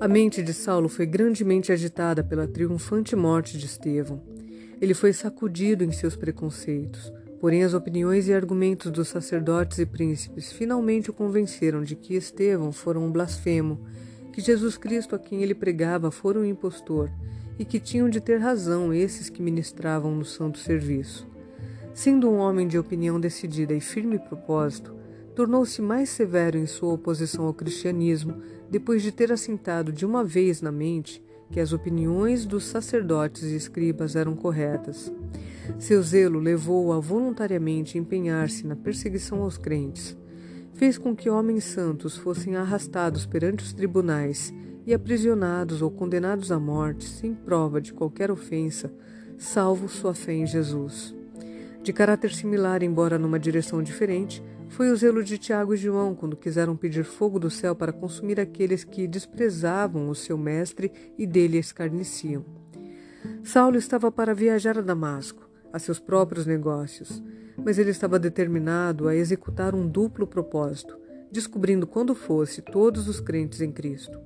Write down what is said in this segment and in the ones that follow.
A mente de Saulo foi grandemente agitada pela triunfante morte de Estevão. Ele foi sacudido em seus preconceitos, porém as opiniões e argumentos dos sacerdotes e príncipes finalmente o convenceram de que Estevão fora um blasfemo, que Jesus Cristo a quem ele pregava fora um impostor e que tinham de ter razão esses que ministravam no santo serviço. Sendo um homem de opinião decidida e firme propósito, tornou-se mais severo em sua oposição ao cristianismo depois de ter assentado de uma vez na mente que as opiniões dos sacerdotes e escribas eram corretas. Seu zelo levou-o a voluntariamente empenhar-se na perseguição aos crentes. Fez com que homens santos fossem arrastados perante os tribunais e aprisionados ou condenados à morte sem prova de qualquer ofensa, salvo sua fé em Jesus. De caráter similar, embora numa direção diferente, foi o zelo de Tiago e João quando quiseram pedir fogo do céu para consumir aqueles que desprezavam o seu mestre e dele escarneciam. Saulo estava para viajar a Damasco, a seus próprios negócios, mas ele estava determinado a executar um duplo propósito, descobrindo quando fosse todos os crentes em Cristo.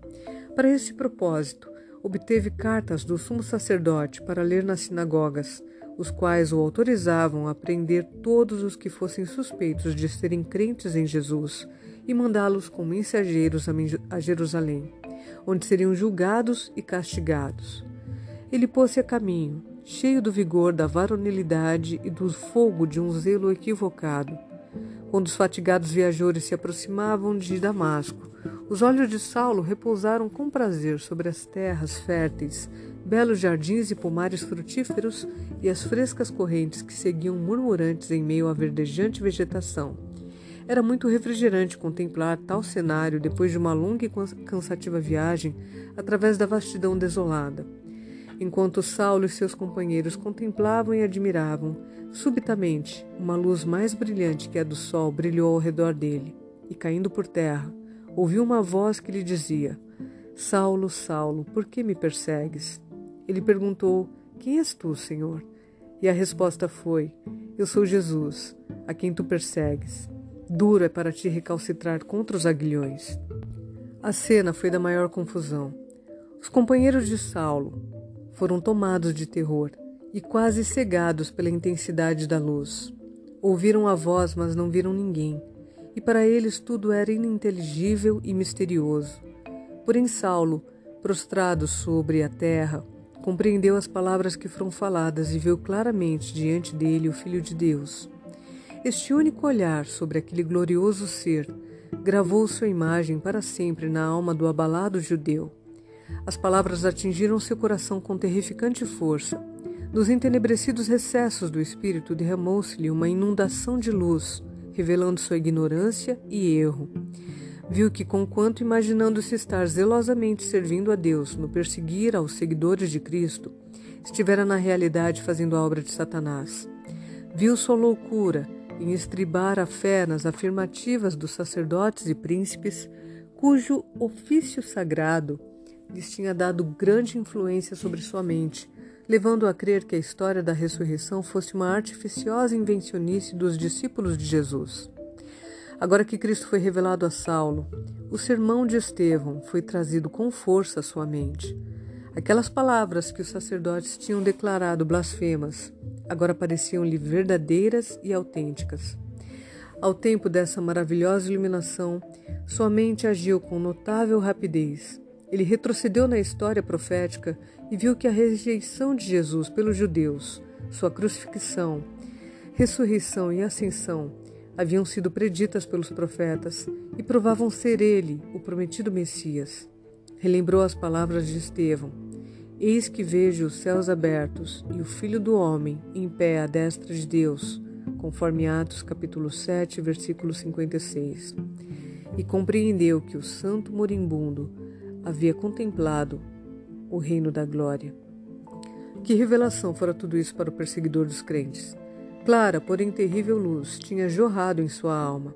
Para esse propósito, obteve cartas do sumo sacerdote para ler nas sinagogas, os quais o autorizavam a prender todos os que fossem suspeitos de serem crentes em Jesus e mandá-los como mensageiros a Jerusalém, onde seriam julgados e castigados. Ele pôs-se a caminho, cheio do vigor da varonilidade e do fogo de um zelo equivocado. Quando os fatigados viajores se aproximavam de Damasco, os olhos de Saulo repousaram com prazer sobre as terras férteis belos jardins e pomares frutíferos e as frescas correntes que seguiam murmurantes em meio à verdejante vegetação. Era muito refrigerante contemplar tal cenário depois de uma longa e cansativa viagem através da vastidão desolada. Enquanto Saulo e seus companheiros contemplavam e admiravam, subitamente uma luz mais brilhante que a do sol brilhou ao redor dele, e caindo por terra, ouviu uma voz que lhe dizia: Saulo, Saulo, por que me persegues? Ele perguntou: Quem és tu, Senhor? E a resposta foi: Eu sou Jesus, a quem tu persegues. Duro é para ti recalcitrar contra os aguilhões. A cena foi da maior confusão. Os companheiros de Saulo foram tomados de terror e quase cegados pela intensidade da luz. Ouviram a voz, mas não viram ninguém, e para eles tudo era ininteligível e misterioso. Porém, Saulo, prostrado sobre a terra, compreendeu as palavras que foram faladas e viu claramente diante dele o Filho de Deus. Este único olhar sobre aquele glorioso ser gravou sua imagem para sempre na alma do abalado judeu. As palavras atingiram seu coração com terrificante força. Nos entenebrecidos recessos do espírito derramou-se-lhe uma inundação de luz, revelando sua ignorância e erro viu que, conquanto imaginando-se estar zelosamente servindo a Deus no perseguir aos seguidores de Cristo, estivera na realidade fazendo a obra de Satanás. Viu sua loucura em estribar a fé nas afirmativas dos sacerdotes e príncipes, cujo ofício sagrado lhes tinha dado grande influência sobre sua mente, levando a crer que a história da ressurreição fosse uma artificiosa invencionice dos discípulos de Jesus. Agora que Cristo foi revelado a Saulo, o sermão de Estevão foi trazido com força à sua mente. Aquelas palavras que os sacerdotes tinham declarado blasfemas agora pareciam-lhe verdadeiras e autênticas. Ao tempo dessa maravilhosa iluminação, sua mente agiu com notável rapidez. Ele retrocedeu na história profética e viu que a rejeição de Jesus pelos judeus, sua crucifixão, ressurreição e ascensão haviam sido preditas pelos profetas e provavam ser ele, o prometido Messias. Relembrou as palavras de Estevão: Eis que vejo os céus abertos e o Filho do Homem em pé à destra de Deus, conforme Atos capítulo 7, versículo 56. E compreendeu que o santo moribundo havia contemplado o reino da glória. Que revelação fora tudo isso para o perseguidor dos crentes! Clara, porém terrível luz tinha jorrado em sua alma.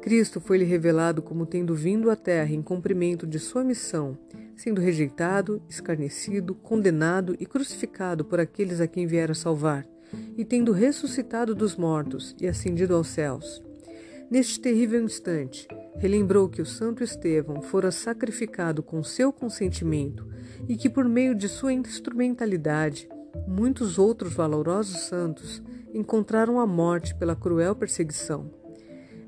Cristo foi-lhe revelado como tendo vindo à terra em cumprimento de sua missão, sendo rejeitado, escarnecido, condenado e crucificado por aqueles a quem viera salvar, e tendo ressuscitado dos mortos e ascendido aos céus. Neste terrível instante, relembrou que o Santo Estevão fora sacrificado com seu consentimento e que, por meio de sua instrumentalidade, muitos outros valorosos santos encontraram a morte pela cruel perseguição.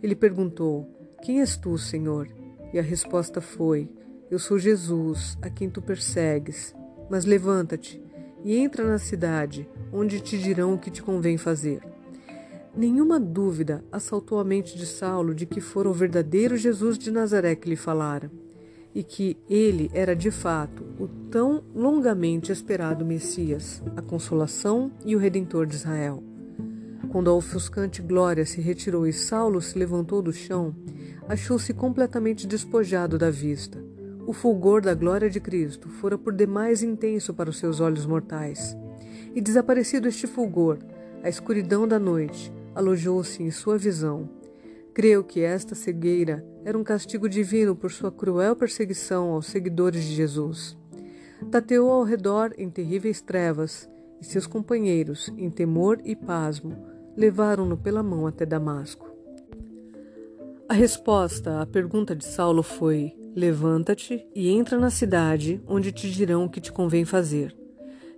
Ele perguntou: Quem és tu, Senhor? E a resposta foi: Eu sou Jesus, a quem tu persegues. Mas levanta-te e entra na cidade, onde te dirão o que te convém fazer. Nenhuma dúvida assaltou a mente de Saulo de que fora o verdadeiro Jesus de Nazaré que lhe falara, e que ele era de fato o tão longamente esperado Messias, a consolação e o redentor de Israel. Quando a ofuscante glória se retirou e Saulo se levantou do chão, achou-se completamente despojado da vista. O fulgor da glória de Cristo fora por demais intenso para os seus olhos mortais. E desaparecido este fulgor, a escuridão da noite alojou-se em sua visão. Creu que esta cegueira era um castigo divino por sua cruel perseguição aos seguidores de Jesus. Tateou ao redor em terríveis trevas, e seus companheiros, em temor e pasmo, levaram-no pela mão até Damasco. A resposta à pergunta de Saulo foi: Levanta-te e entra na cidade, onde te dirão o que te convém fazer.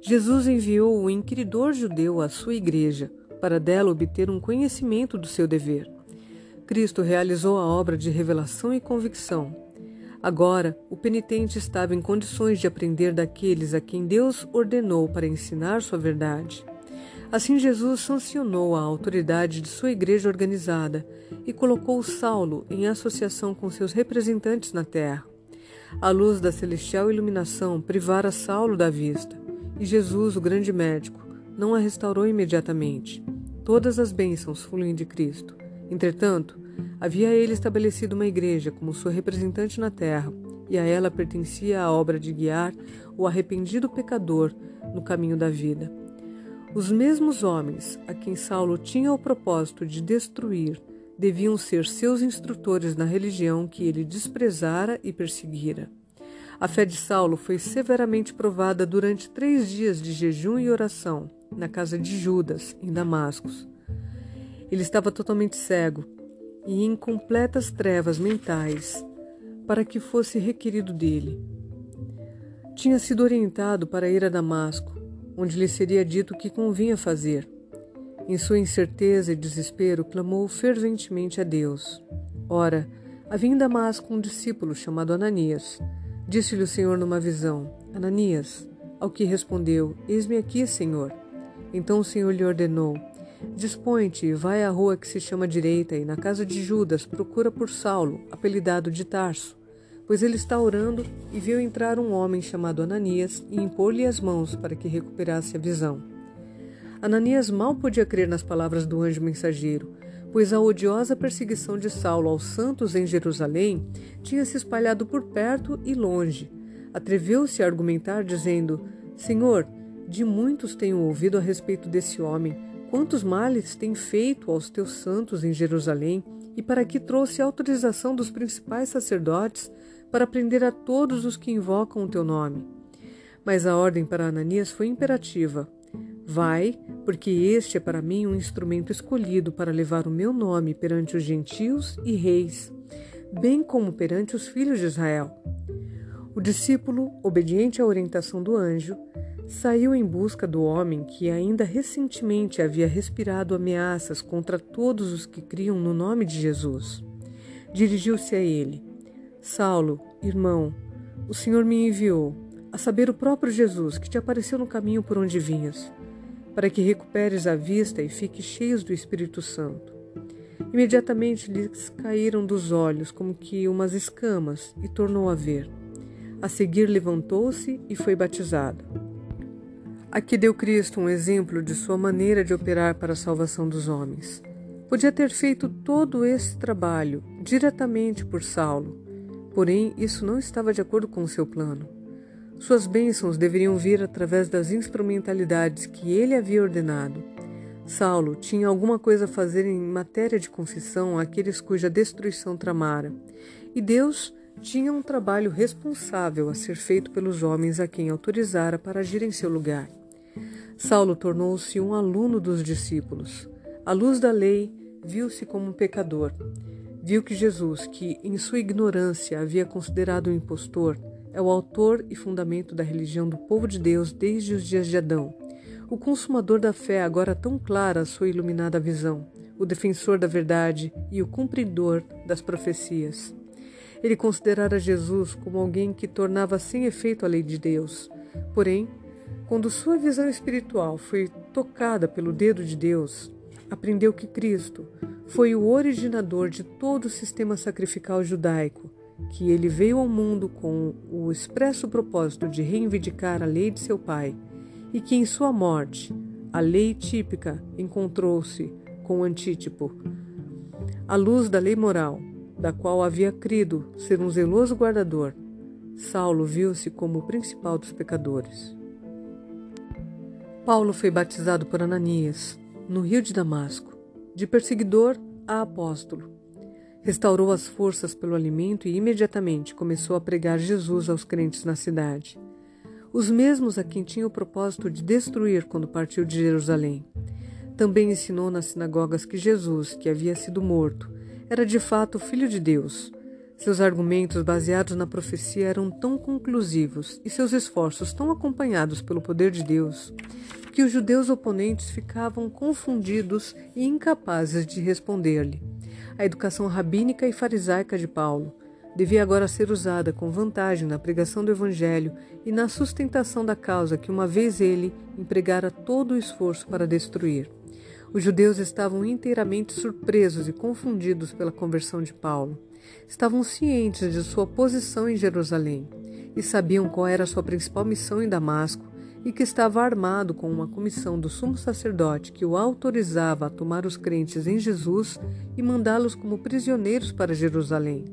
Jesus enviou o inquiridor judeu à sua igreja, para dela obter um conhecimento do seu dever. Cristo realizou a obra de revelação e convicção. Agora, o penitente estava em condições de aprender daqueles a quem Deus ordenou para ensinar sua verdade. Assim, Jesus sancionou a autoridade de sua igreja organizada e colocou Saulo em associação com seus representantes na terra. A luz da celestial iluminação privara Saulo da vista, e Jesus, o grande médico, não a restaurou imediatamente. Todas as bênçãos fluem de Cristo. Entretanto, havia ele estabelecido uma igreja como sua representante na terra, e a ela pertencia a obra de guiar o arrependido pecador no caminho da vida. Os mesmos homens a quem Saulo tinha o propósito de destruir deviam ser seus instrutores na religião que ele desprezara e perseguira. A fé de Saulo foi severamente provada durante três dias de jejum e oração na casa de Judas, em Damascus. Ele estava totalmente cego e em completas trevas mentais para que fosse requerido dele. Tinha sido orientado para ir a Damasco, onde lhe seria dito o que convinha fazer. Em sua incerteza e desespero, clamou ferventemente a Deus. Ora, havia em Damasco um discípulo chamado Ananias. Disse-lhe o Senhor numa visão: Ananias. Ao que respondeu: Eis-me aqui, Senhor. Então o Senhor lhe ordenou: Dispõe-te vai à rua que se chama Direita, e na casa de Judas procura por Saulo, apelidado de Tarso pois ele está orando e viu entrar um homem chamado Ananias e impor-lhe as mãos para que recuperasse a visão. Ananias mal podia crer nas palavras do anjo mensageiro, pois a odiosa perseguição de Saulo aos santos em Jerusalém tinha se espalhado por perto e longe. Atreveu-se a argumentar, dizendo: Senhor, de muitos tenho ouvido a respeito desse homem, quantos males tem feito aos teus santos em Jerusalém, e para que trouxe autorização dos principais sacerdotes para prender a todos os que invocam o teu nome. Mas a ordem para Ananias foi imperativa. Vai, porque este é para mim um instrumento escolhido para levar o meu nome perante os gentios e reis, bem como perante os filhos de Israel. O discípulo, obediente à orientação do anjo, saiu em busca do homem que ainda recentemente havia respirado ameaças contra todos os que criam no nome de Jesus. Dirigiu-se a ele. Saulo, irmão, o Senhor me enviou, a saber o próprio Jesus, que te apareceu no caminho por onde vinhas, para que recuperes a vista e fiques cheios do Espírito Santo. Imediatamente lhes caíram dos olhos como que umas escamas e tornou a ver. A seguir levantou-se e foi batizado. Aqui deu Cristo um exemplo de sua maneira de operar para a salvação dos homens. Podia ter feito todo esse trabalho diretamente por Saulo, Porém, isso não estava de acordo com o seu plano. Suas bênçãos deveriam vir através das instrumentalidades que ele havia ordenado. Saulo tinha alguma coisa a fazer em matéria de confissão àqueles cuja destruição tramara, e Deus tinha um trabalho responsável a ser feito pelos homens a quem autorizara para agir em seu lugar. Saulo tornou-se um aluno dos discípulos. À luz da lei, viu-se como um pecador. viu que Jesus, que em sua ignorância havia considerado o impostor, é o autor e fundamento da religião do povo de Deus desde os dias de Adão. O consumador da fé, agora tão clara a sua iluminada visão, o defensor da verdade e o cumpridor das profecias. Ele considerara Jesus como alguém que tornava sem efeito a lei de Deus. Porém, quando sua visão espiritual foi tocada pelo dedo de Deus, aprendeu que Cristo foi o originador de todo o sistema sacrificial judaico, que ele veio ao mundo com o expresso propósito de reivindicar a lei de seu pai, e que em sua morte, a lei típica encontrou-se com o antítipo, a luz da lei moral, da qual havia crido ser um zeloso guardador, Saulo viu-se como o principal dos pecadores. Paulo foi batizado por Ananias, no rio de Damasco, de perseguidor a apóstolo. Restaurou as forças pelo alimento e imediatamente começou a pregar Jesus aos crentes na cidade. Os mesmos a quem tinha o propósito de destruir quando partiu de Jerusalém. Também ensinou nas sinagogas que Jesus, que havia sido morto, era de fato o Filho de Deus. Seus argumentos baseados na profecia eram tão conclusivos e seus esforços tão acompanhados pelo poder de Deus que os judeus oponentes ficavam confundidos e incapazes de responder-lhe. A educação rabínica e farisaica de Paulo devia agora ser usada com vantagem na pregação do Evangelho e na sustentação da causa que uma vez ele empregara todo o esforço para destruir. Os judeus estavam inteiramente surpresos e confundidos pela conversão de Paulo. Estavam cientes de sua posição em Jerusalém e sabiam qual era sua principal missão em Damasco e que estava armado com uma comissão do sumo sacerdote que o autorizava a tomar os crentes em Jesus e mandá-los como prisioneiros para Jerusalém.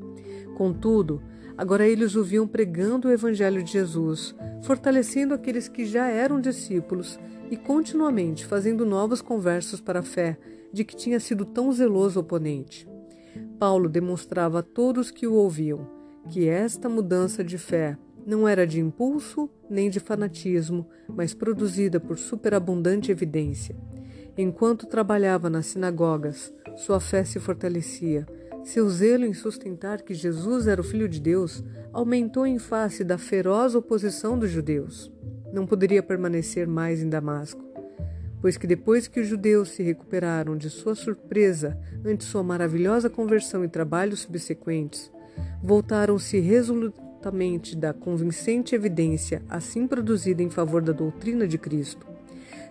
Contudo, agora eles o viam pregando o evangelho de Jesus, fortalecendo aqueles que já eram discípulos e continuamente fazendo novos conversos para a fé de que tinha sido tão zeloso oponente. Paulo demonstrava a todos que o ouviam que esta mudança de fé não era de impulso nem de fanatismo, mas produzida por superabundante evidência. Enquanto trabalhava nas sinagogas, sua fé se fortalecia. Seu zelo em sustentar que Jesus era o Filho de Deus aumentou em face da feroz oposição dos judeus não poderia permanecer mais em Damasco, pois que depois que os judeus se recuperaram de sua surpresa ante sua maravilhosa conversão e trabalhos subsequentes, voltaram-se resolutamente da convincente evidência assim produzida em favor da doutrina de Cristo.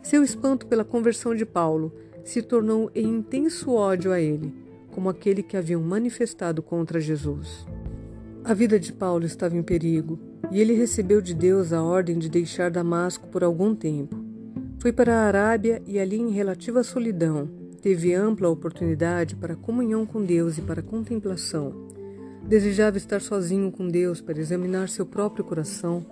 Seu espanto pela conversão de Paulo se tornou em intenso ódio a ele, como aquele que haviam manifestado contra Jesus. A vida de Paulo estava em perigo e ele recebeu de Deus a ordem de deixar Damasco por algum tempo. Foi para a Arábia e ali, em relativa solidão, teve ampla oportunidade para comunhão com Deus e para contemplação. Desejava estar sozinho com Deus para examinar seu próprio coração,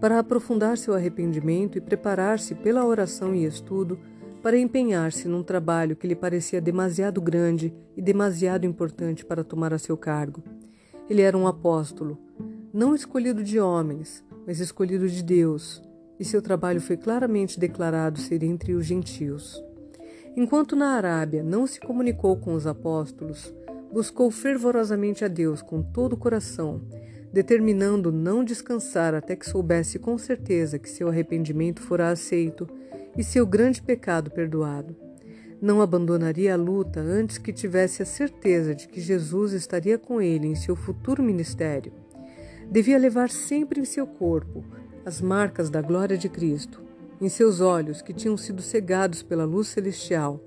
para aprofundar seu arrependimento e preparar-se pela oração e estudo para empenhar-se num trabalho que lhe parecia demasiado grande e demasiado importante para tomar a seu cargo. Ele era um apóstolo, não escolhido de homens, mas escolhido de Deus, e seu trabalho foi claramente declarado ser entre os gentios. Enquanto na Arábia não se comunicou com os apóstolos, buscou fervorosamente a Deus com todo o coração, determinando não descansar até que soubesse com certeza que seu arrependimento fora aceito e seu grande pecado perdoado. Não abandonaria a luta antes que tivesse a certeza de que Jesus estaria com ele em seu futuro ministério devia levar sempre em seu corpo as marcas da glória de Cristo, em seus olhos que tinham sido cegados pela luz celestial,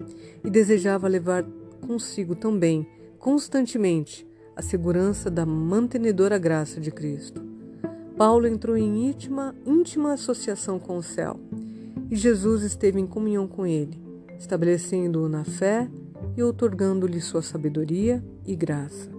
e desejava levar consigo também, constantemente, a segurança da mantenedora graça de Cristo. Paulo entrou em íntima, íntima associação com o céu, e Jesus esteve em comunhão com ele, estabelecendo-o na fé e outorgando-lhe sua sabedoria e graça.